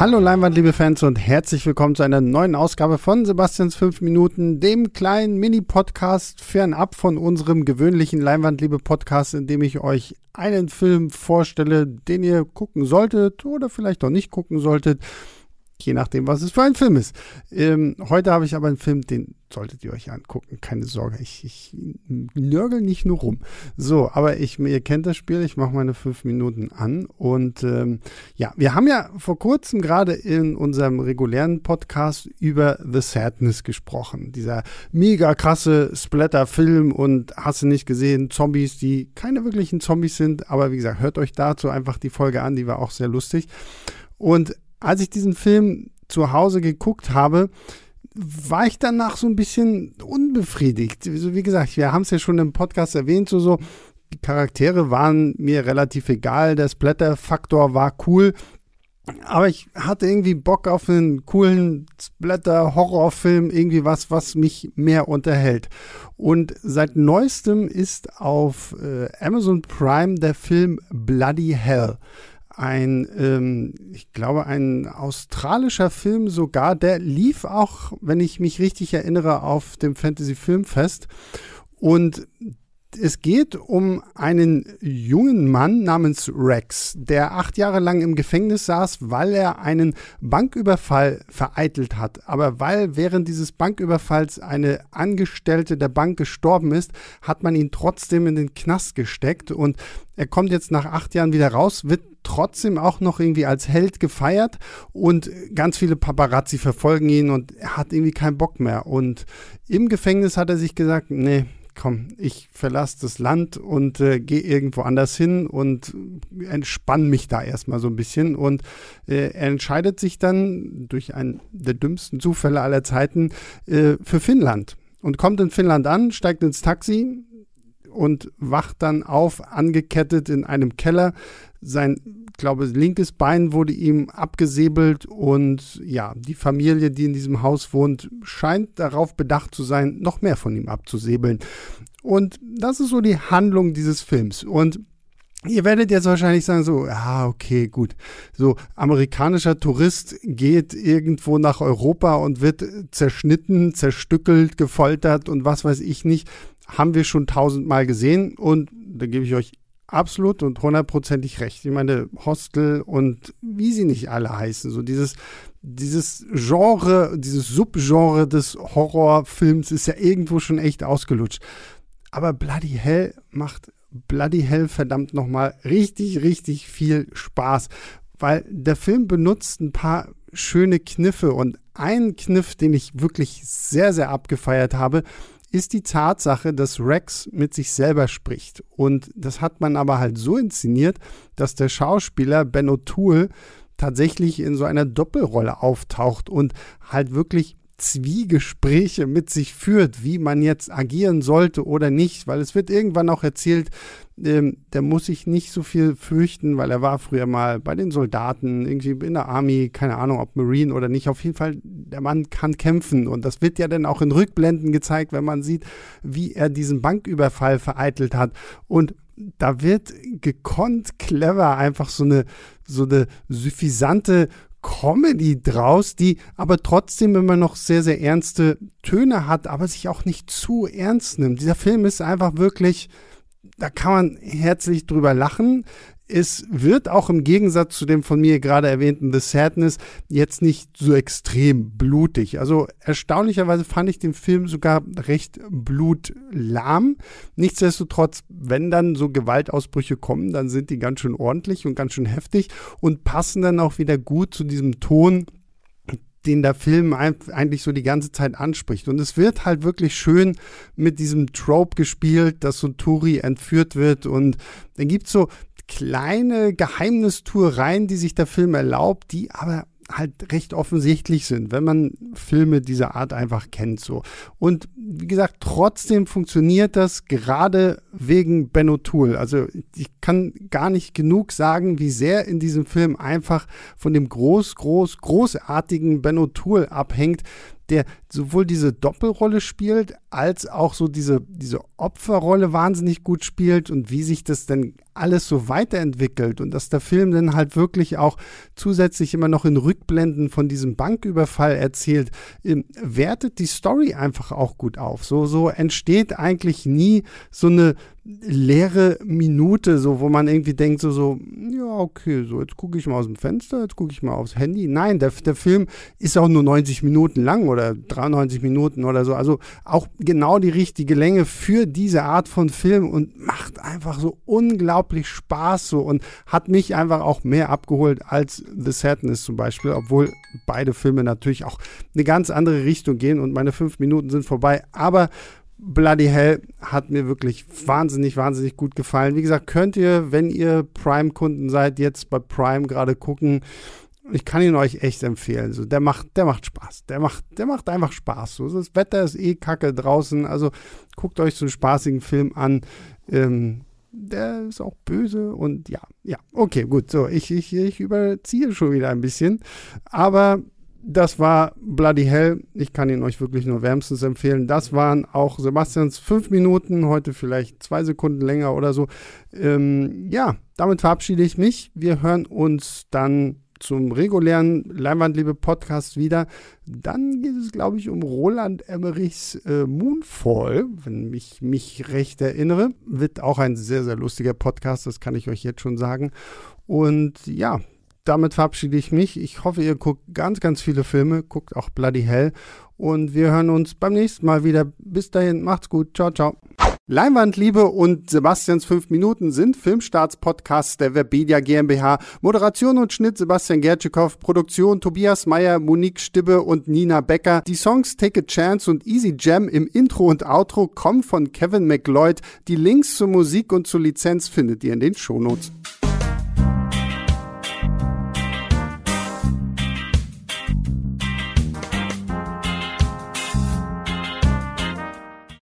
Hallo Leinwand, liebe Fans und herzlich willkommen zu einer neuen Ausgabe von Sebastians 5 Minuten, dem kleinen Mini-Podcast fernab von unserem gewöhnlichen Leinwand, liebe Podcast, in dem ich euch einen Film vorstelle, den ihr gucken solltet oder vielleicht auch nicht gucken solltet je nachdem, was es für ein Film ist. Ähm, heute habe ich aber einen Film, den solltet ihr euch angucken. Keine Sorge, ich, ich nörgel nicht nur rum. So, aber ich, ihr kennt das Spiel, ich mache meine fünf Minuten an. Und ähm, ja, wir haben ja vor kurzem gerade in unserem regulären Podcast über The Sadness gesprochen. Dieser mega krasse Splatter-Film und hast du nicht gesehen, Zombies, die keine wirklichen Zombies sind. Aber wie gesagt, hört euch dazu einfach die Folge an, die war auch sehr lustig. Und als ich diesen Film zu Hause geguckt habe, war ich danach so ein bisschen unbefriedigt. Wie gesagt, wir haben es ja schon im Podcast erwähnt, so, so, die Charaktere waren mir relativ egal, der Splatter-Faktor war cool, aber ich hatte irgendwie Bock auf einen coolen Splatter-Horrorfilm, irgendwie was, was mich mehr unterhält. Und seit neuestem ist auf äh, Amazon Prime der Film Bloody Hell ein, ähm, ich glaube, ein australischer Film sogar, der lief auch, wenn ich mich richtig erinnere, auf dem Fantasy Filmfest. Und es geht um einen jungen Mann namens Rex, der acht Jahre lang im Gefängnis saß, weil er einen Banküberfall vereitelt hat. Aber weil während dieses Banküberfalls eine Angestellte der Bank gestorben ist, hat man ihn trotzdem in den Knast gesteckt und er kommt jetzt nach acht Jahren wieder raus, wird trotzdem auch noch irgendwie als Held gefeiert und ganz viele Paparazzi verfolgen ihn und er hat irgendwie keinen Bock mehr. Und im Gefängnis hat er sich gesagt, nee, komm, ich verlasse das Land und äh, gehe irgendwo anders hin und entspanne mich da erstmal so ein bisschen. Und äh, er entscheidet sich dann durch einen der dümmsten Zufälle aller Zeiten äh, für Finnland und kommt in Finnland an, steigt ins Taxi und wacht dann auf, angekettet in einem Keller. Sein, glaube linkes Bein wurde ihm abgesäbelt und ja, die Familie, die in diesem Haus wohnt, scheint darauf bedacht zu sein, noch mehr von ihm abzusäbeln. Und das ist so die Handlung dieses Films. Und Ihr werdet jetzt wahrscheinlich sagen, so, ja, okay, gut. So, amerikanischer Tourist geht irgendwo nach Europa und wird zerschnitten, zerstückelt, gefoltert und was weiß ich nicht. Haben wir schon tausendmal gesehen und da gebe ich euch absolut und hundertprozentig recht. Ich meine, Hostel und wie sie nicht alle heißen, so dieses, dieses Genre, dieses Subgenre des Horrorfilms ist ja irgendwo schon echt ausgelutscht. Aber Bloody Hell macht Bloody Hell verdammt nochmal richtig, richtig viel Spaß, weil der Film benutzt ein paar schöne Kniffe und ein Kniff, den ich wirklich sehr, sehr abgefeiert habe, ist die Tatsache, dass Rex mit sich selber spricht. Und das hat man aber halt so inszeniert, dass der Schauspieler Ben O'Toole tatsächlich in so einer Doppelrolle auftaucht und halt wirklich Zwiegespräche mit sich führt, wie man jetzt agieren sollte oder nicht, weil es wird irgendwann auch erzählt, ähm, der muss sich nicht so viel fürchten, weil er war früher mal bei den Soldaten, irgendwie in der Army, keine Ahnung, ob Marine oder nicht. Auf jeden Fall, der Mann kann kämpfen. Und das wird ja dann auch in Rückblenden gezeigt, wenn man sieht, wie er diesen Banküberfall vereitelt hat. Und da wird gekonnt clever einfach so eine so eine suffisante Comedy draus, die aber trotzdem immer noch sehr, sehr ernste Töne hat, aber sich auch nicht zu ernst nimmt. Dieser Film ist einfach wirklich, da kann man herzlich drüber lachen es wird auch im Gegensatz zu dem von mir gerade erwähnten The Sadness jetzt nicht so extrem blutig. Also erstaunlicherweise fand ich den Film sogar recht blutlahm. Nichtsdestotrotz, wenn dann so Gewaltausbrüche kommen, dann sind die ganz schön ordentlich und ganz schön heftig und passen dann auch wieder gut zu diesem Ton, den der Film eigentlich so die ganze Zeit anspricht. Und es wird halt wirklich schön mit diesem Trope gespielt, dass so Turi entführt wird und dann gibt es so kleine Geheimnistuereien, die sich der Film erlaubt, die aber halt recht offensichtlich sind, wenn man Filme dieser Art einfach kennt so. Und wie gesagt, trotzdem funktioniert das gerade wegen Ben O'Toole. Also ich kann gar nicht genug sagen, wie sehr in diesem Film einfach von dem groß, groß, großartigen Ben O'Toole abhängt, der sowohl diese Doppelrolle spielt, als auch so diese, diese Opferrolle wahnsinnig gut spielt und wie sich das denn alles so weiterentwickelt und dass der Film dann halt wirklich auch zusätzlich immer noch in Rückblenden von diesem Banküberfall erzählt, ähm, wertet die Story einfach auch gut auf. So, so entsteht eigentlich nie so eine leere Minute, so wo man irgendwie denkt, so, so, ja, okay, so, jetzt gucke ich mal aus dem Fenster, jetzt gucke ich mal aufs Handy. Nein, der, der Film ist auch nur 90 Minuten lang oder 93 Minuten oder so. Also auch genau die richtige Länge für diese Art von Film und macht einfach so unglaublich Spaß so und hat mich einfach auch mehr abgeholt als The Sadness zum Beispiel, obwohl beide Filme natürlich auch eine ganz andere Richtung gehen und meine fünf Minuten sind vorbei. Aber Bloody Hell hat mir wirklich wahnsinnig, wahnsinnig gut gefallen. Wie gesagt, könnt ihr, wenn ihr Prime-Kunden seid, jetzt bei Prime gerade gucken. Ich kann ihn euch echt empfehlen. So, der macht, der macht Spaß. Der macht, der macht einfach Spaß. So, das Wetter ist eh kacke draußen. Also guckt euch so einen spaßigen Film an. Ähm, der ist auch böse und ja, ja, okay, gut. So, ich, ich, ich überziehe schon wieder ein bisschen. Aber das war Bloody Hell. Ich kann ihn euch wirklich nur wärmstens empfehlen. Das waren auch Sebastians fünf Minuten, heute vielleicht zwei Sekunden länger oder so. Ähm, ja, damit verabschiede ich mich. Wir hören uns dann zum regulären Leinwandliebe-Podcast wieder. Dann geht es, glaube ich, um Roland Emmerichs äh, Moonfall, wenn ich mich recht erinnere. Wird auch ein sehr, sehr lustiger Podcast, das kann ich euch jetzt schon sagen. Und ja, damit verabschiede ich mich. Ich hoffe, ihr guckt ganz, ganz viele Filme, guckt auch Bloody Hell und wir hören uns beim nächsten Mal wieder. Bis dahin, macht's gut. Ciao, ciao. Leinwandliebe und Sebastians 5 Minuten sind Filmstarts-Podcasts der Webedia GmbH. Moderation und Schnitt Sebastian Gertschikow, Produktion Tobias Meyer, Monique Stibbe und Nina Becker. Die Songs Take a Chance und Easy Jam im Intro und Outro kommen von Kevin McLeod. Die Links zur Musik und zur Lizenz findet ihr in den Shownotes.